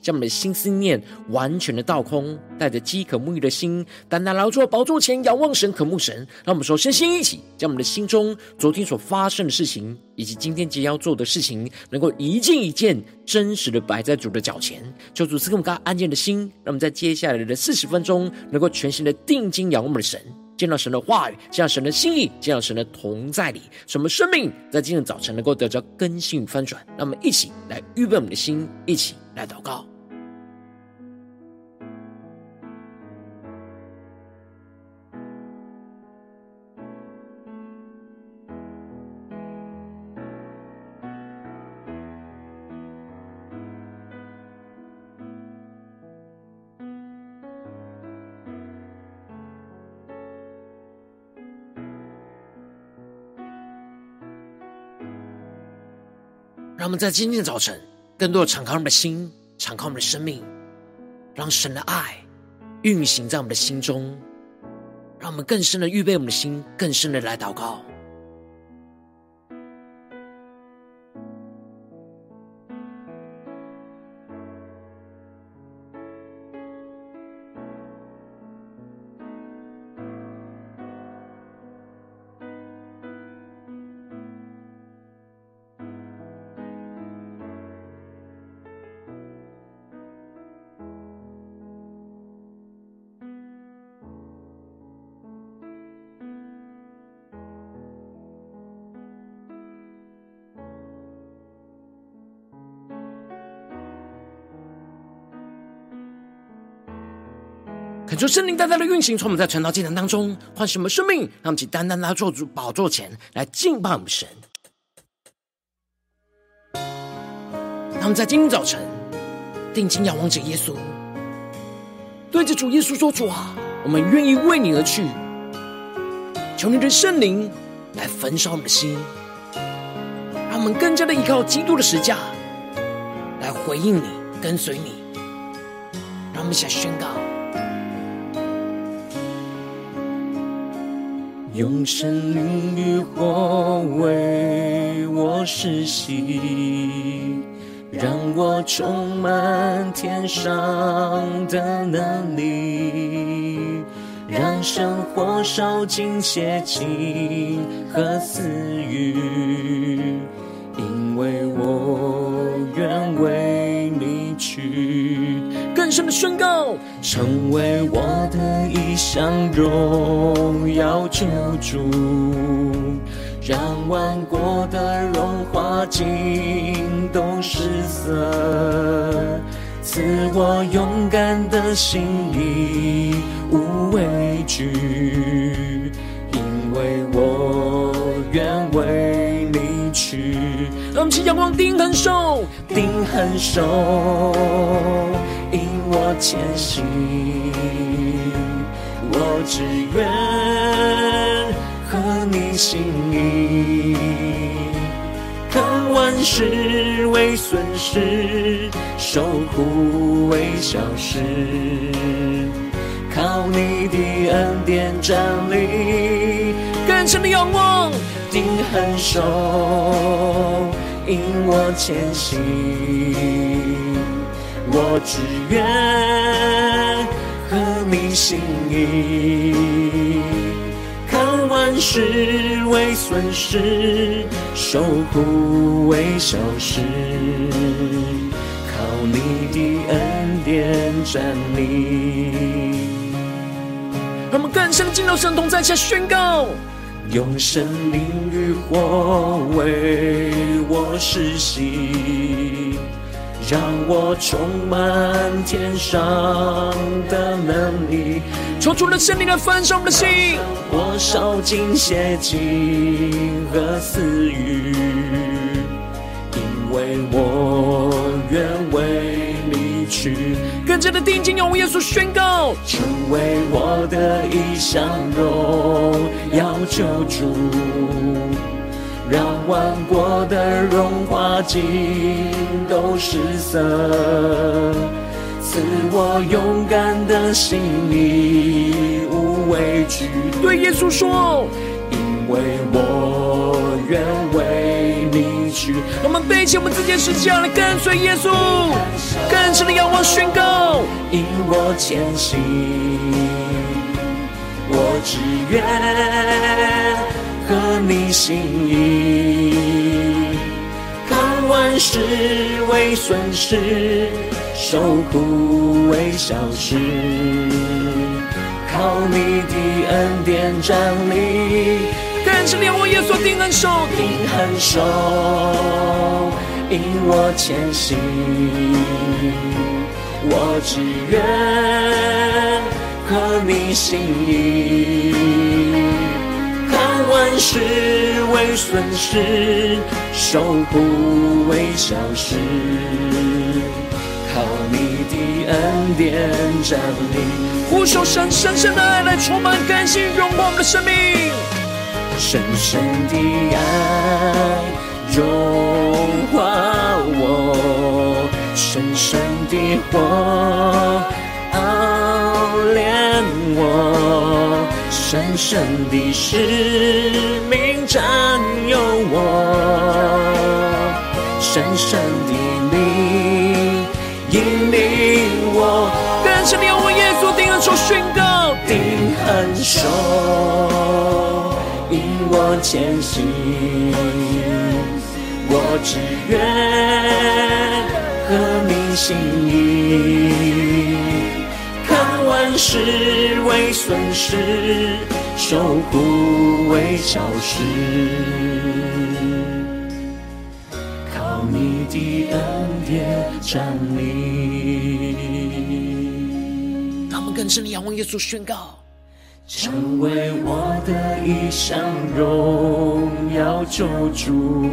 将我们的心思念完全的倒空，带着饥渴沐浴的心，单单来到宝座前仰望神、渴慕神。让我们首先先一起将我们的心中昨天所发生的事情，以及今天即将要做的事情，能够一件一件真实的摆在主的脚前，求主赐给我们刚安静的心，让我们在接下来的四十分钟，能够全心的定睛仰望我们的神。见到神的话语，见到神的心意，见到神的同在里，什么生命在今天早晨能够得着更新与翻转？让我们一起来预备我们的心，一起来祷告。让我们在今天的早晨，更多的敞开我们的心，敞开我们的生命，让神的爱运行在我们的心中，让我们更深的预备我们的心，更深的来祷告。求圣灵单单的运行，从我们在晨祷祭坛当中换什么生命，让我们起单单来做主宝座前来敬拜我们神。让我们在今天早晨定睛仰望着耶稣，对着主耶稣说：“主啊，我们愿意为你而去，求你的圣灵来焚烧我们的心，让我们更加的依靠基督的十架来回应你，跟随你。”让我们想宣告。用圣灵与火为我施洗，让我充满天上的能力，让圣火烧尽邪情和私欲，因为我愿为去。更深的宣告，成为我的一项荣耀救主，让万国的荣华尽都失色，赐我勇敢的心意，无畏惧，因为我愿为你去。让我们起仰望，定恒守，定恒守。我前行，我只愿合你心意，看万事为损失，受苦为小事，靠你的恩典站立，更深的仰望，定恒守，引我前行。我只愿合你心意，看万事为损失，受苦为小事，靠你的恩典站立。让我们更深进入神同在下宣告，用圣灵与火为我施行。让我充满天上的能力，抽出了圣灵来焚烧我们的心，我烧尽邪情和私欲，因为我愿为你去。更更加的定睛用耶稣宣告，成为我的一项荣耀救主，让万国的荣华尽都失色，赐我勇敢的心，义无畏惧。对耶稣说，因为我愿为你去。我们背起我们自己的十字架来跟随耶稣，更深的仰望宣告，引我前行，我只愿合你心意，看万事为损失，受苦为小事，靠你的恩典站立。但是连我耶稣定恒守，定恒守，引我前行。我只愿合你心意，万事为损失，受苦为小事，靠你的恩典站立。呼求神深深的爱来充满更新荣光我们的生命。深深的爱融化我，深深的火熬炼我，深深的使命占有我，深深的灵引领我。更深的仰望耶稣定恒守宣告，定恒守。我前行，我只愿和你心意，万事为损失，受苦为小事，靠你的恩典站立。他们更深的仰望耶稣宣告。成为我的一项荣耀救主，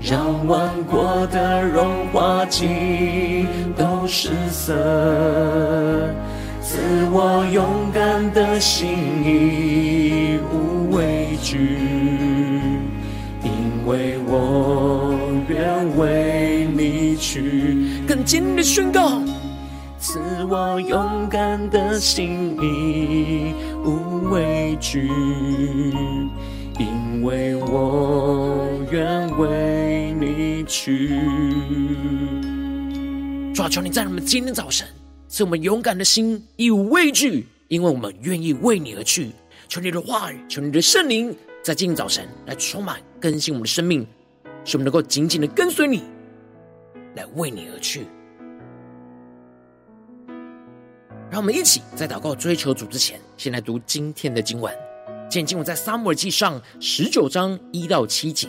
让万国的荣华尽都失色，赐我勇敢的心，义无畏惧，因为我愿为你去。更坚定的宣告。赐我勇敢的心，义无畏惧，因为我愿为你去。主啊，求你在我们今天早晨赐我们勇敢的心，义无畏惧，因为我们愿意为你而去。求你的话语，求你的圣灵，在今天早晨来充满更新我们的生命，使我们能够紧紧的跟随你，来为你而去。让我们一起在祷告追求主之前，先来读今天的经文。今天经文在撒母耳记上十九章一到七节。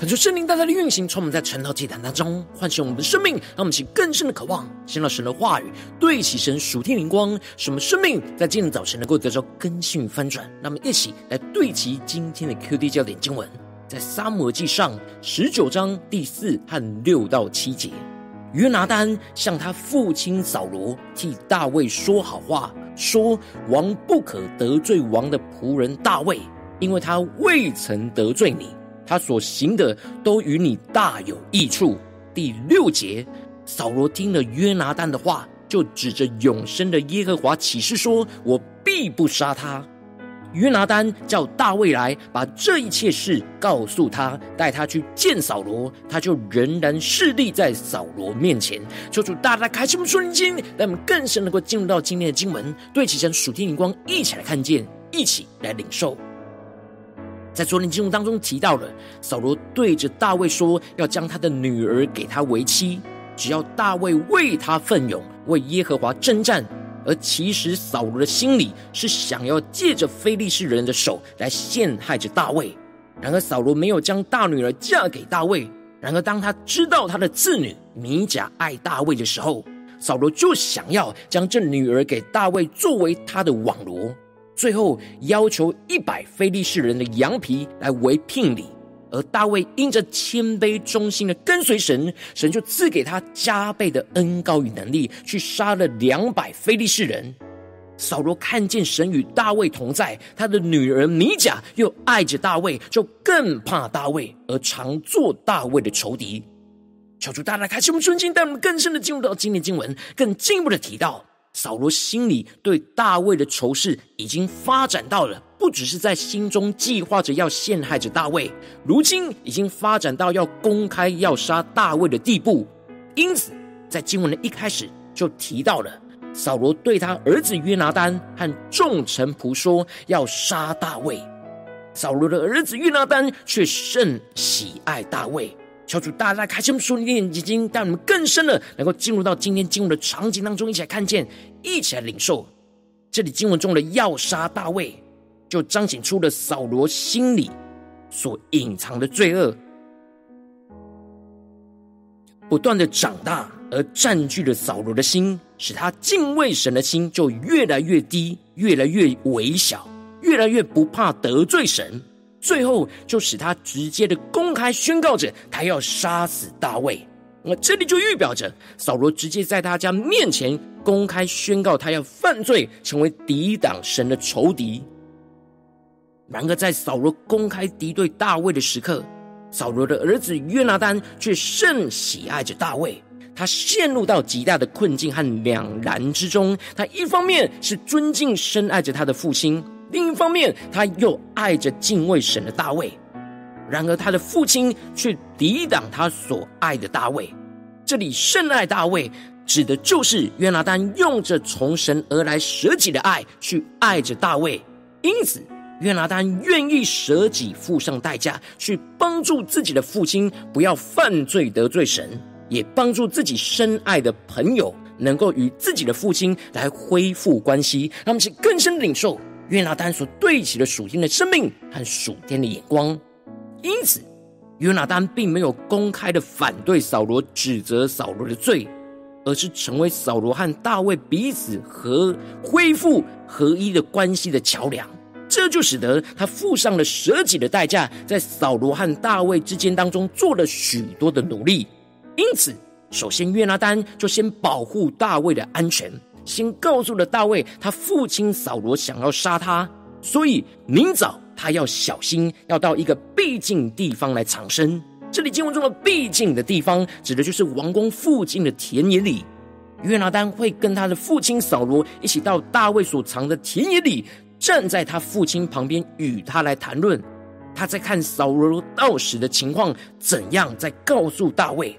恳求圣灵大大的运行，从我们在晨祷祭坛当中唤醒我们的生命，让我们起更深的渴望，见到神的话语，对齐神属天灵光，使我们生命在今天早晨能够得到更新与翻转。让我们一起来对齐今天的 QD 焦点经文，在撒摩记上十九章第四和六到七节。约拿单向他父亲扫罗替大卫说好话，说王不可得罪王的仆人大卫，因为他未曾得罪你。他所行的都与你大有益处。第六节，扫罗听了约拿单的话，就指着永生的耶和华起誓说：“我必不杀他。”约拿单叫大卫来，把这一切事告诉他，带他去见扫罗，他就仍然侍立在扫罗面前。求主大大开启我们属灵经，让我们更深能够进入到今天的经文，对齐神属天灵光，一起来看见，一起来领受。在昨天经文当中提到了，扫罗对着大卫说，要将他的女儿给他为妻，只要大卫为他奋勇，为耶和华征战。而其实扫罗的心里是想要借着非利士人的手来陷害着大卫。然而扫罗没有将大女儿嫁给大卫。然而当他知道他的次女米甲爱大卫的时候，扫罗就想要将这女儿给大卫作为他的网罗。最后要求一百非利士人的羊皮来为聘礼，而大卫因着谦卑忠心的跟随神，神就赐给他加倍的恩膏与能力，去杀了两百非利士人。扫罗看见神与大卫同在，他的女儿米甲又爱着大卫，就更怕大卫，而常做大卫的仇敌。求主大大开启我们顺心，带我们更深的进入到今天经文，更进一步的提到。扫罗心里对大卫的仇视已经发展到了，不只是在心中计划着要陷害着大卫，如今已经发展到要公开要杀大卫的地步。因此，在经文的一开始就提到了扫罗对他儿子约拿单和众臣仆说要杀大卫，扫罗的儿子约拿单却甚喜爱大卫。求主大大开启我们属灵的眼睛，带我们更深的能够进入到今天经文的场景当中，一起来看见，一起来领受。这里经文中的要杀大卫，就彰显出了扫罗心里所隐藏的罪恶，不断的长大而占据了扫罗的心，使他敬畏神的心就越来越低，越来越微小，越来越不怕得罪神。最后就使他直接的公开宣告着，他要杀死大卫。那这里就预表着扫罗直接在大家面前公开宣告，他要犯罪，成为抵挡神的仇敌。然而，在扫罗公开敌对大卫的时刻，扫罗的儿子约拿单却甚喜爱着大卫。他陷入到极大的困境和两难之中。他一方面是尊敬深爱着他的父亲。另一方面，他又爱着敬畏神的大卫，然而他的父亲却抵挡他所爱的大卫。这里甚爱大卫，指的就是约拿单用着从神而来舍己的爱去爱着大卫。因此，约拿单愿意舍己付上代价，去帮助自己的父亲不要犯罪得罪神，也帮助自己深爱的朋友能够与自己的父亲来恢复关系，让我们去更深的领受。约拿单所对齐的属天的生命和属天的眼光，因此约拿单并没有公开的反对扫罗，指责扫罗的罪，而是成为扫罗和大卫彼此和恢复合一的关系的桥梁。这就使得他付上了舍己的代价，在扫罗和大卫之间当中做了许多的努力。因此，首先约拿单就先保护大卫的安全。先告诉了大卫，他父亲扫罗想要杀他，所以明早他要小心，要到一个僻静地方来藏身。这里经文中的僻静的地方，指的就是王宫附近的田野里。约拿单会跟他的父亲扫罗一起到大卫所藏的田野里，站在他父亲旁边与他来谈论。他在看扫罗到时的情况怎样，再告诉大卫。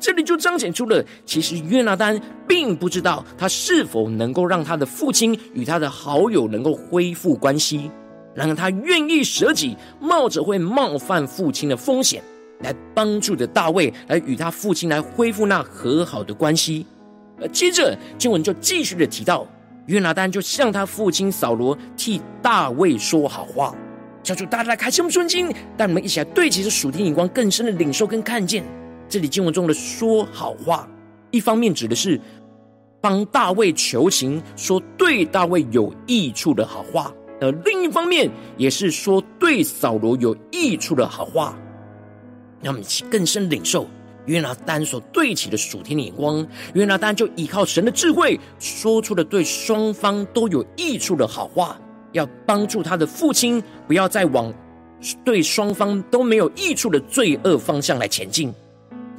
这里就彰显出了，其实约拿单并不知道他是否能够让他的父亲与他的好友能够恢复关系。然而他愿意舍己，冒着会冒犯父亲的风险，来帮助着大卫，来与他父亲来恢复那和好的关系。而接着经文就继续的提到，约拿单就向他父亲扫罗替大卫说好话。求主大大来开启我们顺经，带我们一起来对齐着属天眼光，更深的领受跟看见。这里经文中的说好话，一方面指的是帮大卫求情，说对大卫有益处的好话；而另一方面，也是说对扫罗有益处的好话。让我们更深领受约拿单所对齐的属天的眼光。约拿单就依靠神的智慧，说出了对双方都有益处的好话。要帮助他的父亲，不要再往对双方都没有益处的罪恶方向来前进。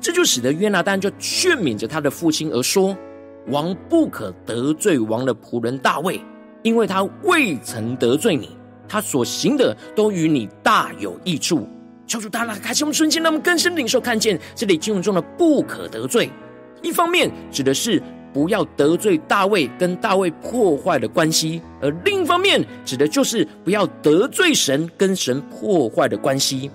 这就使得约拿单就劝勉着他的父亲而说：“王不可得罪王的仆人大卫，因为他未曾得罪你，他所行的都与你大有益处。”求主大大开启我们瞬间，让我们更深领受看见这里经文中的“不可得罪”，一方面指的是。不要得罪大卫，跟大卫破坏的关系；而另一方面，指的就是不要得罪神，跟神破坏的关系。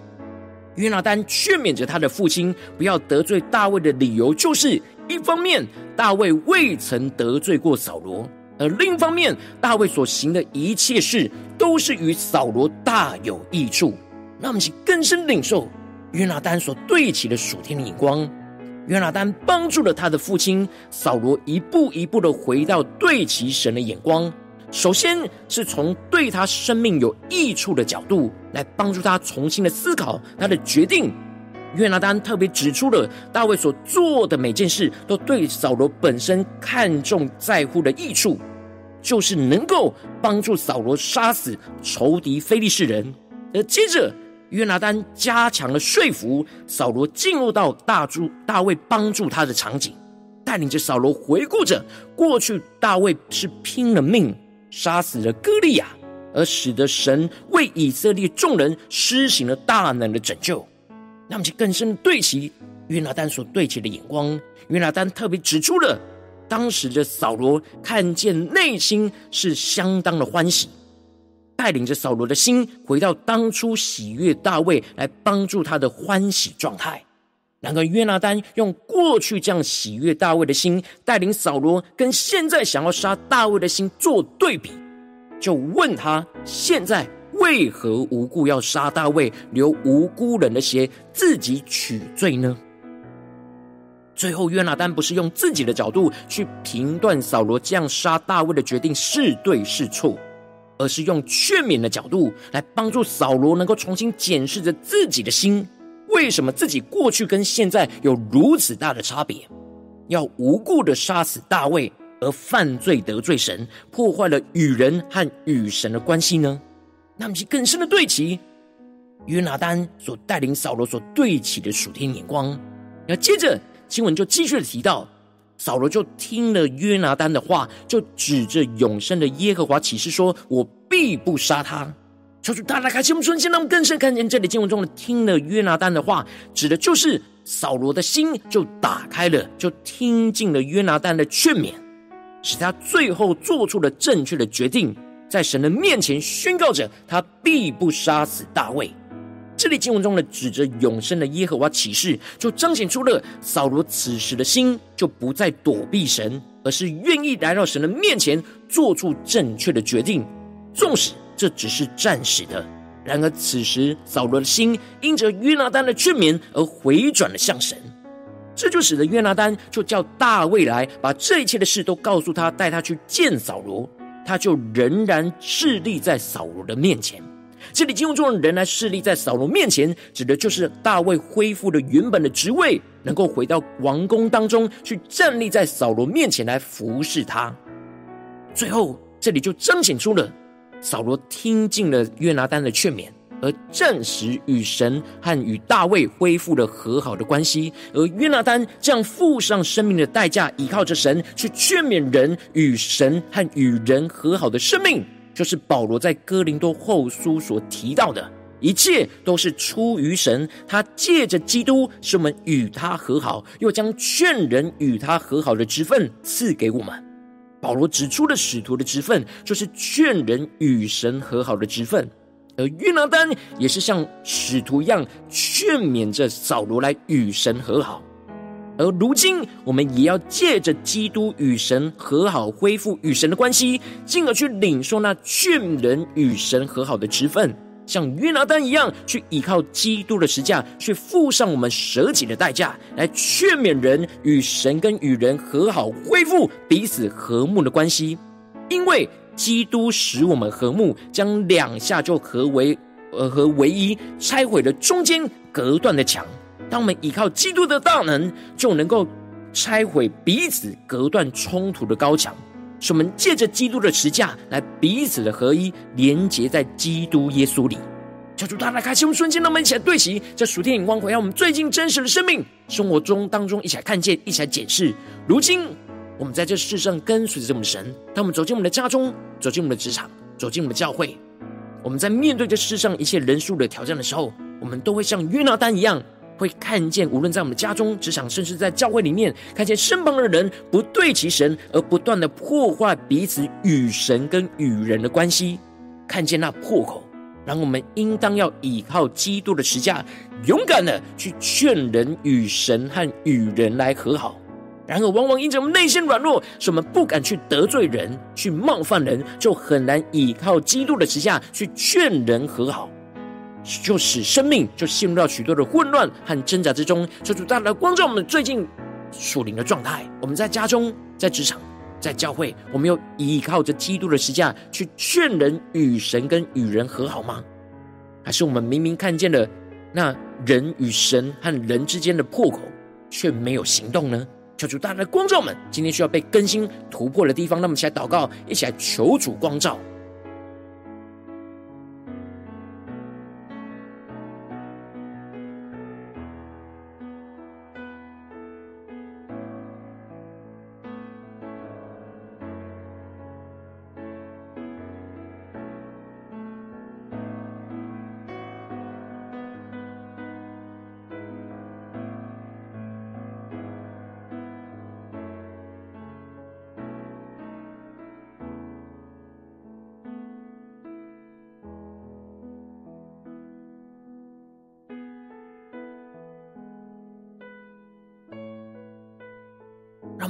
约拿丹劝勉着他的父亲不要得罪大卫的理由，就是一方面大卫未曾得罪过扫罗，而另一方面大卫所行的一切事都是与扫罗大有益处。那我们去更深领受约拿丹所对齐的属天的眼光。约拿丹帮助了他的父亲扫罗一步一步的回到对齐神的眼光。首先是从对他生命有益处的角度来帮助他重新的思考他的决定。约拿单特别指出了大卫所做的每件事都对扫罗本身看重在乎的益处，就是能够帮助扫罗杀死仇敌非利士人。而接着。约拿单加强了说服扫罗进入到大助大卫帮助他的场景，带领着扫罗回顾着过去，大卫是拼了命杀死了歌利亚，而使得神为以色列众人施行了大能的拯救。那么，就更深的对齐约拿单所对齐的眼光。约拿单特别指出了当时的扫罗看见内心是相当的欢喜。带领着扫罗的心回到当初喜悦大卫来帮助他的欢喜状态。然而约拿单用过去这样喜悦大卫的心，带领扫罗跟现在想要杀大卫的心做对比，就问他现在为何无故要杀大卫，流无辜人的血，自己取罪呢？最后约拿单不是用自己的角度去评断扫罗这样杀大卫的决定是对是错。而是用劝勉的角度来帮助扫罗能够重新检视着自己的心，为什么自己过去跟现在有如此大的差别？要无故的杀死大卫而犯罪得罪神，破坏了与人和与神的关系呢？那么是更深的对齐约拿丹所带领扫罗所对齐的属天眼光。那接着经文就继续的提到。扫罗就听了约拿丹的话，就指着永生的耶和华起誓说：“我必不杀他。”求主大大开启我们瞬间，让我们更深看见这里经文中的听了约拿丹的话，指的就是扫罗的心就打开了，就听进了约拿丹的劝勉，使他最后做出了正确的决定，在神的面前宣告着他必不杀死大卫。这里经文中的指着永生的耶和华起誓，就彰显出了扫罗此时的心就不再躲避神，而是愿意来到神的面前，做出正确的决定。纵使这只是暂时的，然而此时扫罗的心因着约拿单的劝勉而回转了向神，这就使得约拿单就叫大卫来，把这一切的事都告诉他，带他去见扫罗，他就仍然侍立在扫罗的面前。这里经文中的人来侍立在扫罗面前，指的就是大卫恢复了原本的职位，能够回到王宫当中去站立在扫罗面前来服侍他。最后，这里就彰显出了扫罗听进了约拿单的劝勉，而暂时与神和与大卫恢复了和好的关系。而约拿单这样付上生命的代价，依靠着神去劝勉人与神和与人和好的生命。就是保罗在哥林多后书所提到的，一切都是出于神。他借着基督使我们与他和好，又将劝人与他和好的职分赐给我们。保罗指出了使徒的职分，就是劝人与神和好的职分。而约拿单也是像使徒一样劝勉着扫罗来与神和好。而如今，我们也要借着基督与神和好，恢复与神的关系，进而去领受那劝人与神和好的职分。像约拿单一样，去依靠基督的十架，去付上我们舍己的代价，来劝勉人与神跟与人和好，恢复彼此和睦的关系。因为基督使我们和睦，将两下就合为呃合为一，拆毁了中间隔断的墙。当我们依靠基督的大能，就能够拆毁彼此隔断冲突的高墙。使我们借着基督的十架来彼此的合一，连结在基督耶稣里。求主大大开启我们瞬间，让我们一起来对齐这属天眼光，回到我们最近真实的生命生活中当中，一起来看见，一起来检视。如今我们在这世上跟随着这么神，当我们走进我们的家中，走进我们的职场，走进我们的教会，我们在面对这世上一切人数的挑战的时候，我们都会像约拿单一样。会看见，无论在我们家中、职场，甚至在教会里面，看见身旁的人不对齐神，而不断的破坏彼此与神跟与人的关系，看见那破口，然后我们应当要依靠基督的十架，勇敢的去劝人与神和与人来和好。然而，往往因着我们内心软弱，使我们不敢去得罪人、去冒犯人，就很难依靠基督的十架去劝人和好。就使生命就陷入到许多的混乱和挣扎之中。求主大大光照我们最近属灵的状态。我们在家中、在职场、在教会，我们有依靠着基督的十架去劝人与神跟与人和好吗？还是我们明明看见了那人与神和人之间的破口，却没有行动呢？求主大大光照我们，今天需要被更新突破的地方，那么一起来祷告，一起来求主光照。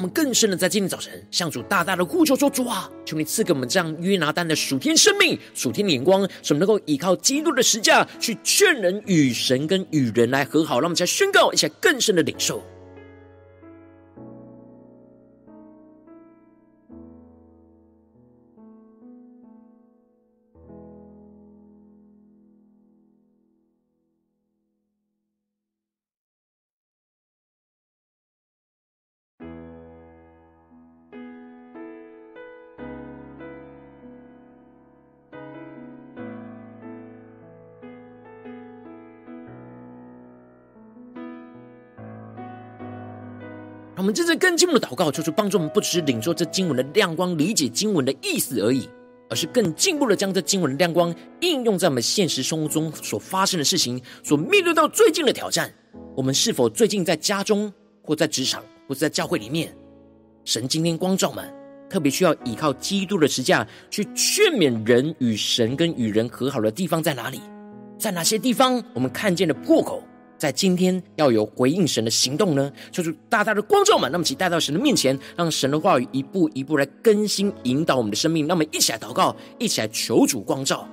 更深的在今天早晨向主大大的呼求说：“主啊，求你赐给我们这样约拿丹的属天生命、属天的眼光，使我们能够依靠基督的实价去劝人与神跟与人来和好。让我们再宣告一下更深的领受。”真正更进一步的祷告，求主帮助我们，不只是领受这经文的亮光，理解经文的意思而已，而是更进一步的将这经文的亮光应用在我们现实生活中所发生的事情，所面对到最近的挑战。我们是否最近在家中，或在职场，或者在教会里面，神今天光照们，特别需要依靠基督的十架去劝勉人与神跟与人和好的地方在哪里？在哪些地方我们看见了破口？在今天要有回应神的行动呢，就是大大的光照们，那么请带到神的面前，让神的话语一步一步来更新引导我们的生命。那么一起来祷告，一起来求主光照。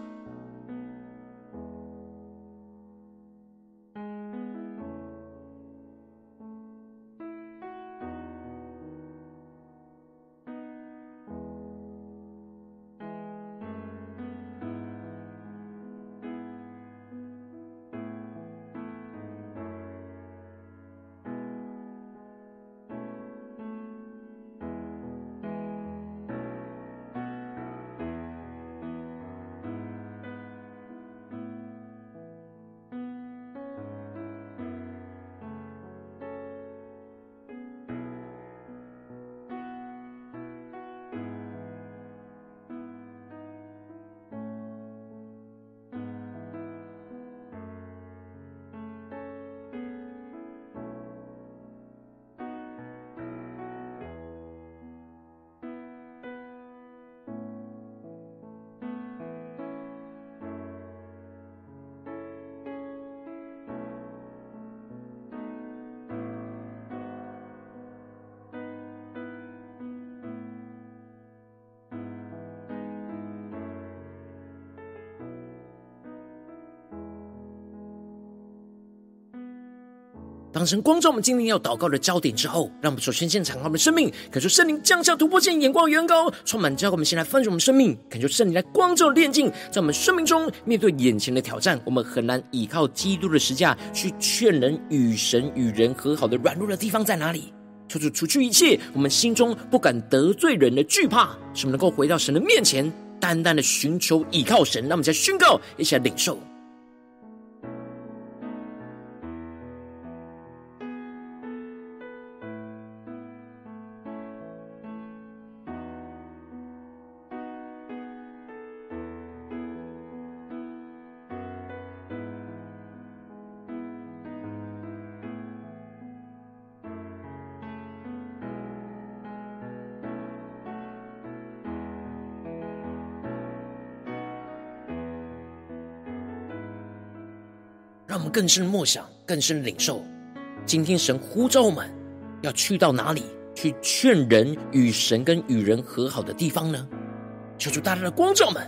当神光照我们今天要祷告的焦点之后，让我们首先先敞开我们的生命，感受圣灵降下突破性眼光远高，充满教会。我们先来分享我们生命，感受圣灵来光照炼净，在我们生命中面对眼前的挑战，我们很难依靠基督的十架去劝人与神与人和好的软弱的地方在哪里？求主除去一切我们心中不敢得罪人的惧怕，使我们能够回到神的面前，单单的寻求依靠神。让我们再宣告，一起来领受。更深默想，更深领受。今天神呼召我们，要去到哪里去劝人与神跟与人和好的地方呢？求主大大的光照们。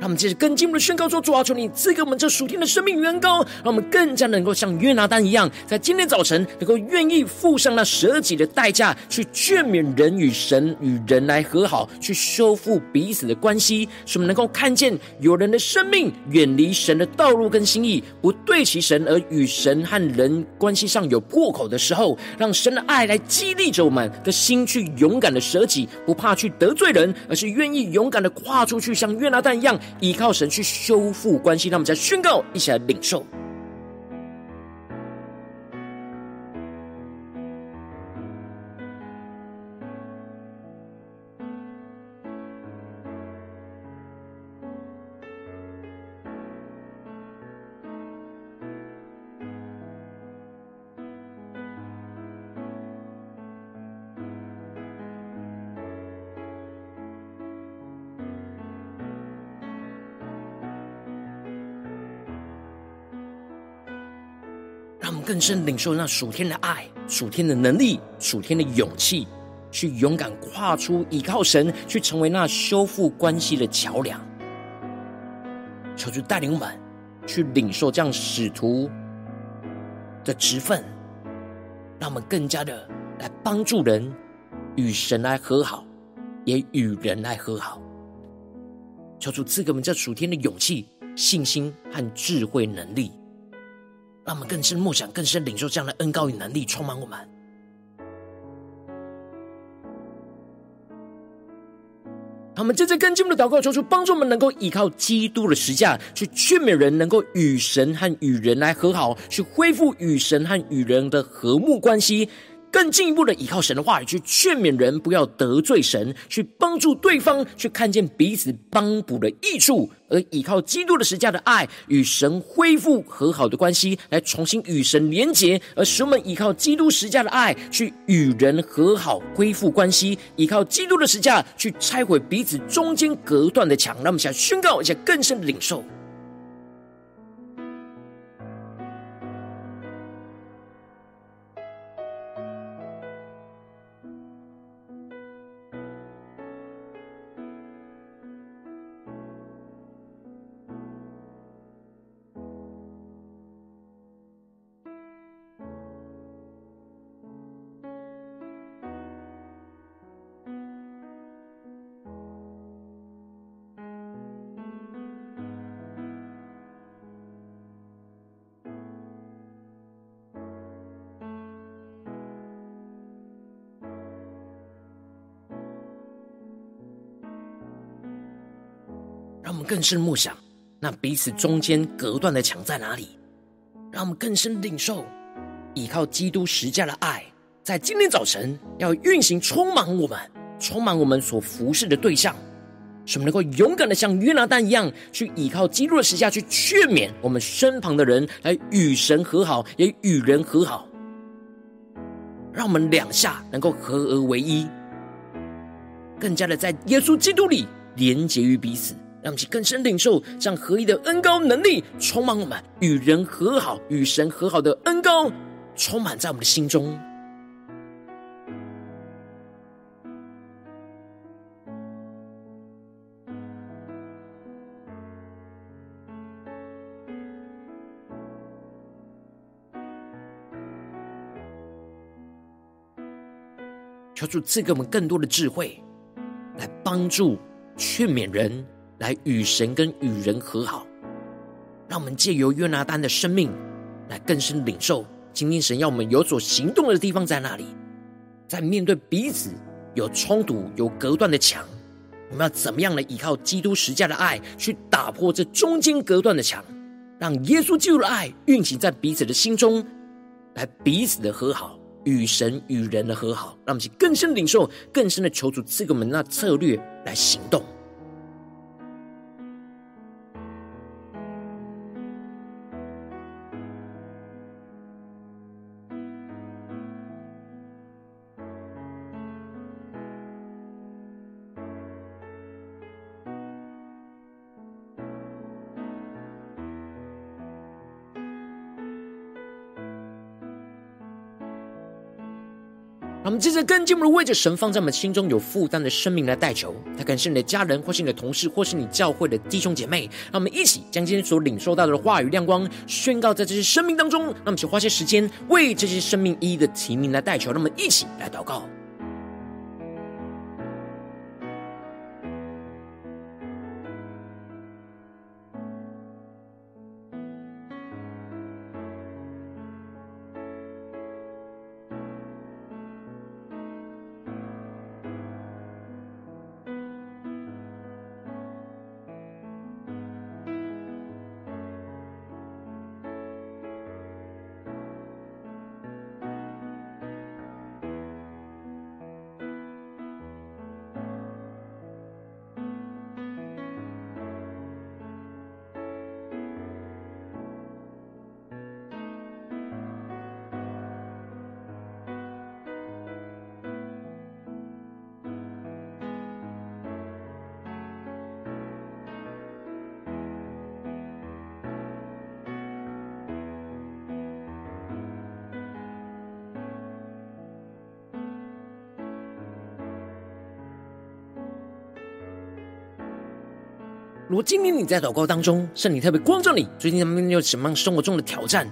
让我们接着更进一步的宣告说：主啊，求你赐给我们这属天的生命恩膏，让我们更加能够像约拿单一样，在今天早晨能够愿意付上那舍己的代价，去劝勉人与神与人来和好，去修复彼此的关系，使我们能够看见有人的生命远离神的道路跟心意，不对齐神，而与神和人关系上有破口的时候，让神的爱来激励着我们的心，去勇敢的舍己，不怕去得罪人，而是愿意勇敢的跨出去，像约拿单一样。依靠神去修复关系，让我们再宣告，一起来领受。深领受那属天的爱、属天的能力、属天的勇气，去勇敢跨出，依靠神，去成为那修复关系的桥梁。求主带领我们去领受这样使徒的职分，让我们更加的来帮助人与神来和好，也与人来和好。求主赐给我们这属天的勇气、信心和智慧能力。让我们更深默想，更深领受这样的恩膏与能力，充满我们。让我们正在跟进我们的祷告，求主帮助我们，能够依靠基督的十架，去劝勉人，能够与神和与人来和好，去恢复与神和与人的和睦关系。更进一步的依靠神的话语去劝勉人，不要得罪神，去帮助对方，去看见彼此帮补的益处，而依靠基督的十架的爱，与神恢复和好的关系，来重新与神连结，而使我们依靠基督十架的爱，去与人和好，恢复关系，依靠基督的十架去拆毁彼此中间隔断的墙。让我们想宣告一下更深的领受。更深默想，那彼此中间隔断的墙在哪里？让我们更深领受，依靠基督十架的爱，在今天早晨要运行，充满我们，充满我们所服侍的对象，使我们能够勇敢的像约拿单一样，去依靠基督的十架，去劝勉我们身旁的人，来与神和好，也与人和好。让我们两下能够合而为一，更加的在耶稣基督里连结于彼此。让我们去更深领受这样合一的恩高能力，充满我们与人和好、与神和好的恩高，充满在我们的心中。求主赐给我们更多的智慧，来帮助劝勉人，来与神跟与人和好。让我们借由约拿丹的生命，来更深领受，今天神要我们有所行动的地方在哪里？在面对彼此有冲突、有隔断的墙，我们要怎么样来依靠基督十架的爱，去打破这中间隔断的墙，让耶稣基督的爱运行在彼此的心中，来彼此的和好。与神与人的和好，让我们去更深领受、更深的求主赐给我们那策略来行动。让我们接着跟进一步的为着神放在我们心中有负担的生命来代求，他感谢你的家人，或是你的同事，或是你教会的弟兄姐妹。让我们一起将今天所领受到的话语亮光宣告在这些生命当中。让我们去花些时间为这些生命一一的提名来代求。让我们一起来祷告。如果今天你在祷告当中，圣灵特别光照你，最近他们有什么样生活中的挑战，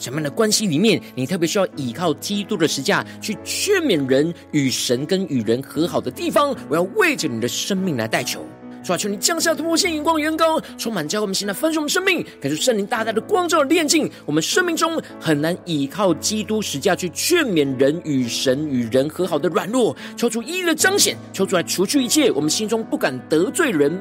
什么样的关系里面，你特别需要依靠基督的十架去劝勉人与神跟与人和好的地方，我要为着你的生命来代求，主啊，求你降下突破性眼光，远高，充满教会我们现在分盛我们生命，感受圣灵大大的光照的炼净我们生命中很难依靠基督十架去劝勉人与神与人和好的软弱，求主一一的彰显，求主来除去一切我们心中不敢得罪人。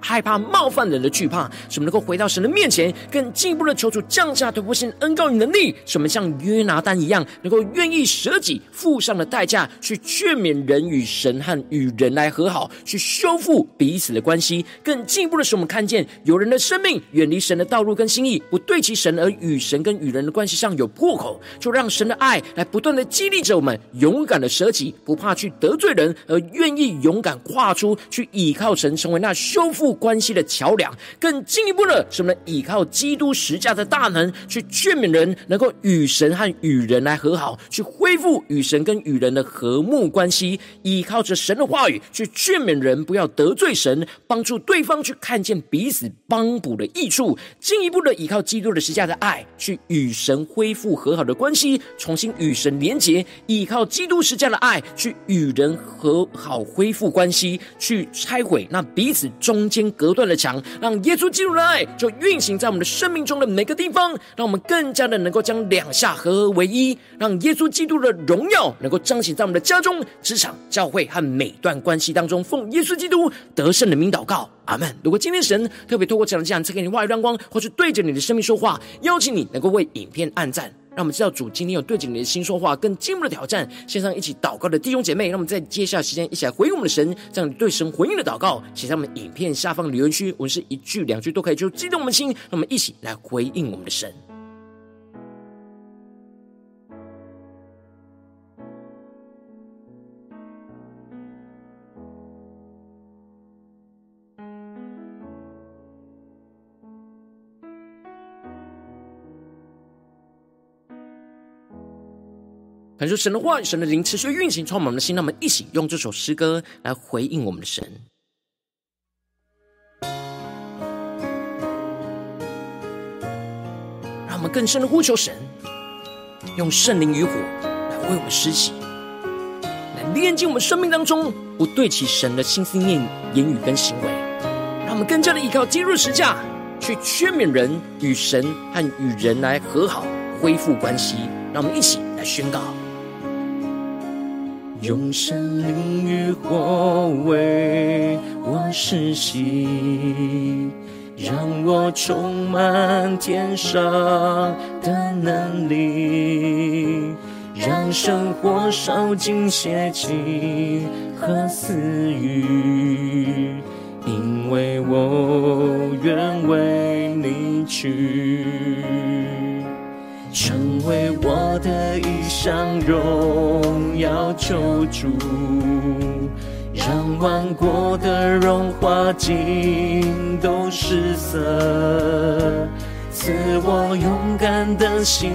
害怕冒犯人的惧怕，使我们能够回到神的面前，更进一步的求主降下突破性恩膏与能力，使我们像约拿单一样，能够愿意舍己，付上的代价，去劝勉人与神和与人来和好，去修复彼此的关系。更进一步的使我们看见，有人的生命远离神的道路跟心意，不对齐神，而与神跟与人的关系上有破口，就让神的爱来不断的激励着我们，勇敢的舍己，不怕去得罪人，而愿意勇敢跨出去倚靠神，成为那修复。关系的桥梁，更进一步的，是我们依靠基督十架的大能，去劝勉人能够与神和与人来和好，去恢复与神跟与人的和睦关系。依靠着神的话语，去劝勉人不要得罪神，帮助对方去看见彼此帮补的益处。进一步的依靠基督的十架的爱，去与神恢复和好的关系，重新与神连结。依靠基督十架的爱，去与人和好恢复关系，去拆毁那彼此中。间隔断的墙，让耶稣基督的爱就运行在我们的生命中的每个地方，让我们更加的能够将两下合而为一，让耶稣基督的荣耀能够彰显在我们的家中、职场、教会和每段关系当中。奉耶稣基督得胜的名祷告，阿门。如果今天神特别透过这样的讲，赐给你话语亮光，或是对着你的生命说话，邀请你能够为影片按赞。让我们知道主今天有对着你的心说话，更进一步的挑战。线上一起祷告的弟兄姐妹，让我们在接下来时间一起来回应我们的神，这样对神回应的祷告，写在我们影片下方留言区，我们是一句两句都可以，就激动我们的心。让我们一起来回应我们的神。感受神的话语，神的灵持续运行，充满我们的心。让我们一起用这首诗歌来回应我们的神。让我们更深的呼求神，用圣灵与火来为我们施洗，来炼净我们生命当中不对齐神的心思念、言语跟行为，让我们更加的依靠基督十架，去劝勉人与神和与人来和好，恢复关系。让我们一起来宣告：用圣灵与火为我施洗，让我充满天上的能力。让生活烧尽邪气和私欲，因为我愿为你去，成为我的一一项荣耀救主，让万国的荣华尽都失色。赐我勇敢的心，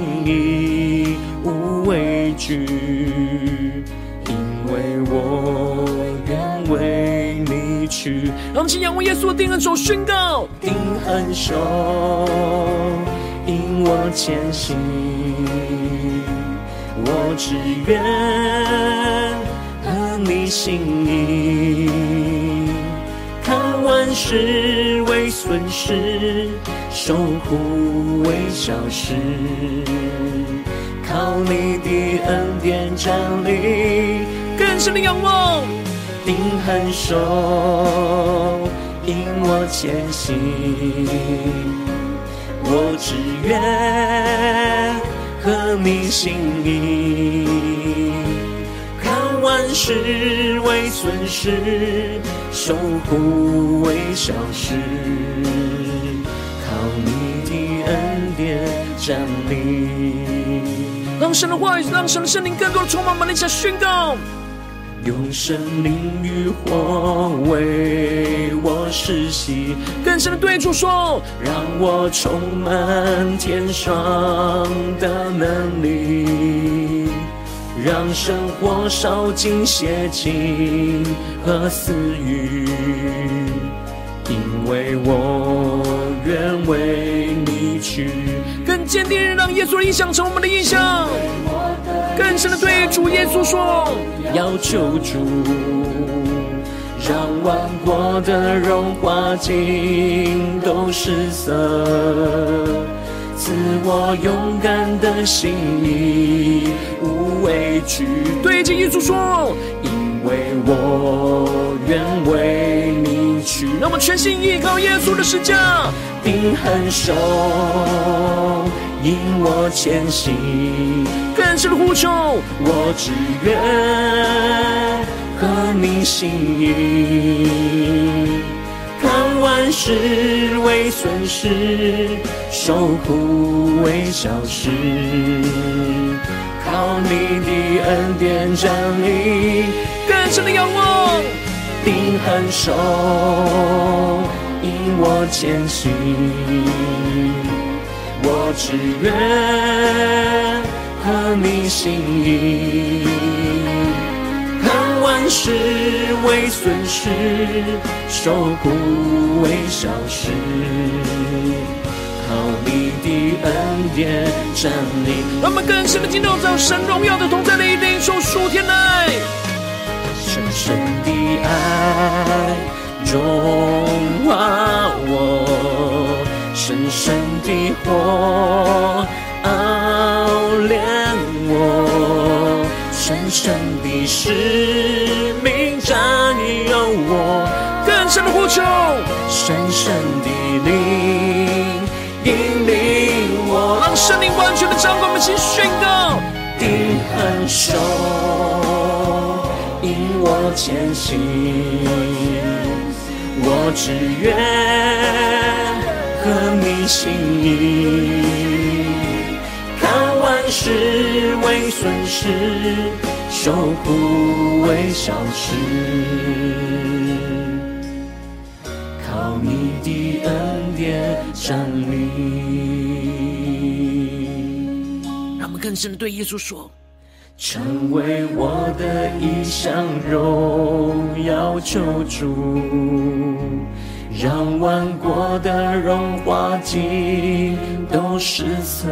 无畏惧，因为我愿为你去。让我们请仰望耶稣的定恩手宣告：定恩手引我前行，我只愿合你心意，看万事为损失。受苦为小事，靠你的恩典站立，更深的仰望，定恒守，引我前行。我只愿和你心意，看万事为损失，守护为小事。靠你的恩典站立，让神的话语，让神的圣灵更多充满我们，一起宣告。用圣灵与火为我施洗，更深的对主说，让我充满天上的能力，让生活烧尽邪情和私欲，因为我愿为你去。坚定让耶稣的印象成我们的印象，更深的对主耶稣说：要救主，让万国的荣华尽都失色，赐我勇敢的心，无畏惧。对着耶稣说：因为我愿为你去。让我们全心依靠耶稣的十架。定恒守，引我前行，更深的呼求，我只愿合你心意，看万事为损失，受苦为小事，靠你的恩典站立，更深的仰望，定恒守。引我前行，我只愿合你心意，看万事为损失，受苦为小事，靠你的恩典站立。让我们更深的进入到神荣耀的同在里，领受属天的爱，深深的爱。融化我，深深的火熬炼我，深深的使命占有我，更深的呼求，深深的灵引领我，让生命完全的掌管我们，先宣告，定恒守，引我前行。我只愿合你心意，看万事为损失，受苦为小事，靠你的恩典站立。让我们更深的对耶稣说。成为我的一项荣耀救主，让万国的荣华尽都失色，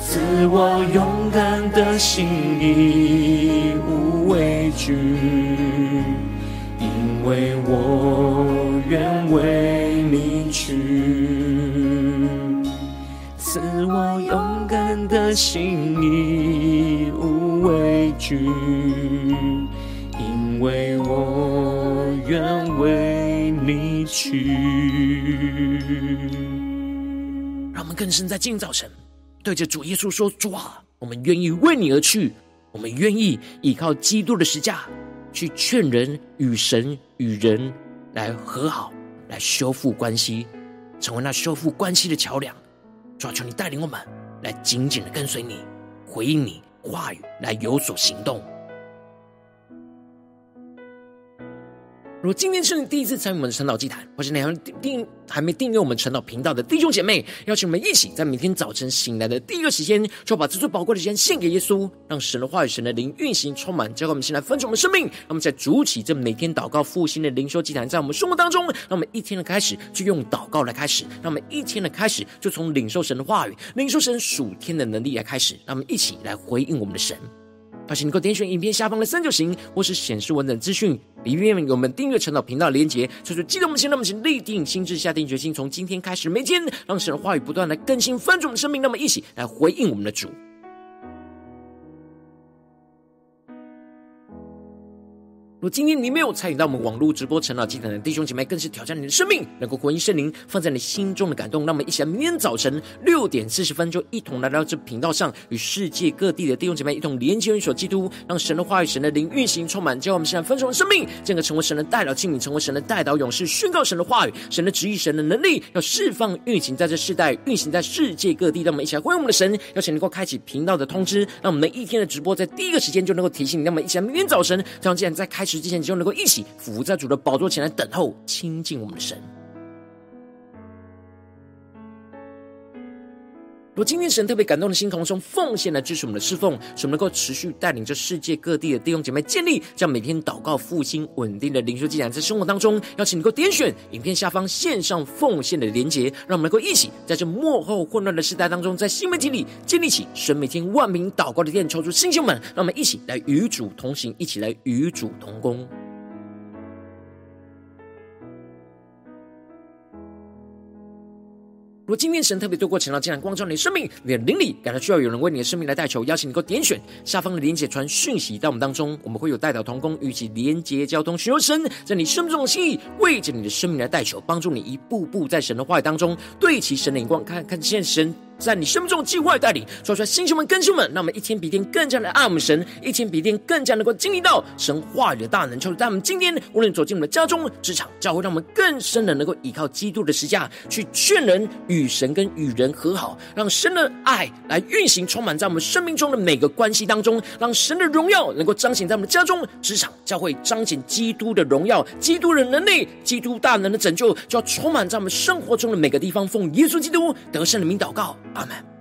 赐我勇敢的心，义无畏惧，因为我愿为你去。赐我勇敢的心，义无畏惧，因为我愿为去。让我们更深在今早晨。对着主耶稣说：“主啊，我们愿意为你而去，我们愿意依靠基督的十架，去劝人与神与人来和好，来修复关系，成为那修复关系的桥梁。主啊，求你带领我们来紧紧的跟随你，回应你话语，来有所行动。”如果今天是你第一次参与我们的晨祷祭坛，或是你还没订还没订阅我们晨祷频道的弟兄姐妹，邀请我们一起在每天早晨醒来的第一个时间，就把这最宝贵的时间献给耶稣，让神的话语、神的灵运行充满，教给我们先来分盛我们生命。让我们在主起这每天祷告复兴的灵修祭坛，在我们生活当中，让我们一天的开始就用祷告来开始，让我们一天的开始就从领受神的话语、领受神属天的能力来开始，让我们一起来回应我们的神。而且你可点选影片下方的三角形，或是显示文本资讯里面有我们订阅陈老频道连结。所以说，记得我们先让我们先立定心智，下定决心，从今天开始，每天让神的话语不断来更新翻转我们生命。那么，一起来回应我们的主。若今天你没有参与到我们网络直播晨祷祭坛的弟兄姐妹，更是挑战你的生命，能够回应圣灵放在你心中的感动。那么，一起来明天早晨六点四十分，就一同来到这频道上，与世界各地的弟兄姐妹一同连接、联所基督，让神的话语、神的灵运行充满，叫我们现在分盛的生命，这个成为神的代祷器皿，成为神的代祷勇士，宣告神的话语、神的旨意、神的能力，要释放运行在这世代，运行在世界各地。让我们一起来欢迎我们的神，邀请能够开启频道的通知，让我们每一天的直播在第一个时间就能够提醒你。那么，一起来明天早晨，这样既然在开。之前，就能够一起伏在主的宝座前来等候亲近我们的神。如果今天神特别感动的心，同时奉献来支持我们的侍奉，使我们能够持续带领着世界各地的弟兄姐妹建立这样每天祷告复兴稳定的灵修祭坛，在生活当中，邀请你能够点选影片下方线上奉献的连结，让我们能够一起在这幕后混乱的时代当中，在新媒体里建立起神每天万名祷告的殿，抽出星星们，让我们一起来与主同行，一起来与主同工。如果今天神特别透过晨祷，竟然光照你的生命，你的灵里感到需要有人为你的生命来代求，邀请你能够点选下方的连结传讯息到我们当中，我们会有代祷同工，与其连结交通，寻求神在你生命中的心意，为着你的生命来代求，帮助你一步步在神的话语当中对齐神的眼光，看看见神。在你生命中的计划带领，说出来，星星们、更新们，让我们一天比一天更加的爱我们神，一天比一天更加能够经历到神话语的大能。求主在我们今天，无论走进我们的家中、职场、教会，让我们更深的能够依靠基督的十架，去劝人与神跟与人和好，让神的爱来运行，充满在我们生命中的每个关系当中，让神的荣耀能够彰显在我们家中、职场、教会，彰显基督的荣耀、基督的能力、基督大能的拯救，就要充满在我们生活中的每个地方。奉耶稣基督得胜的名祷告。阿门。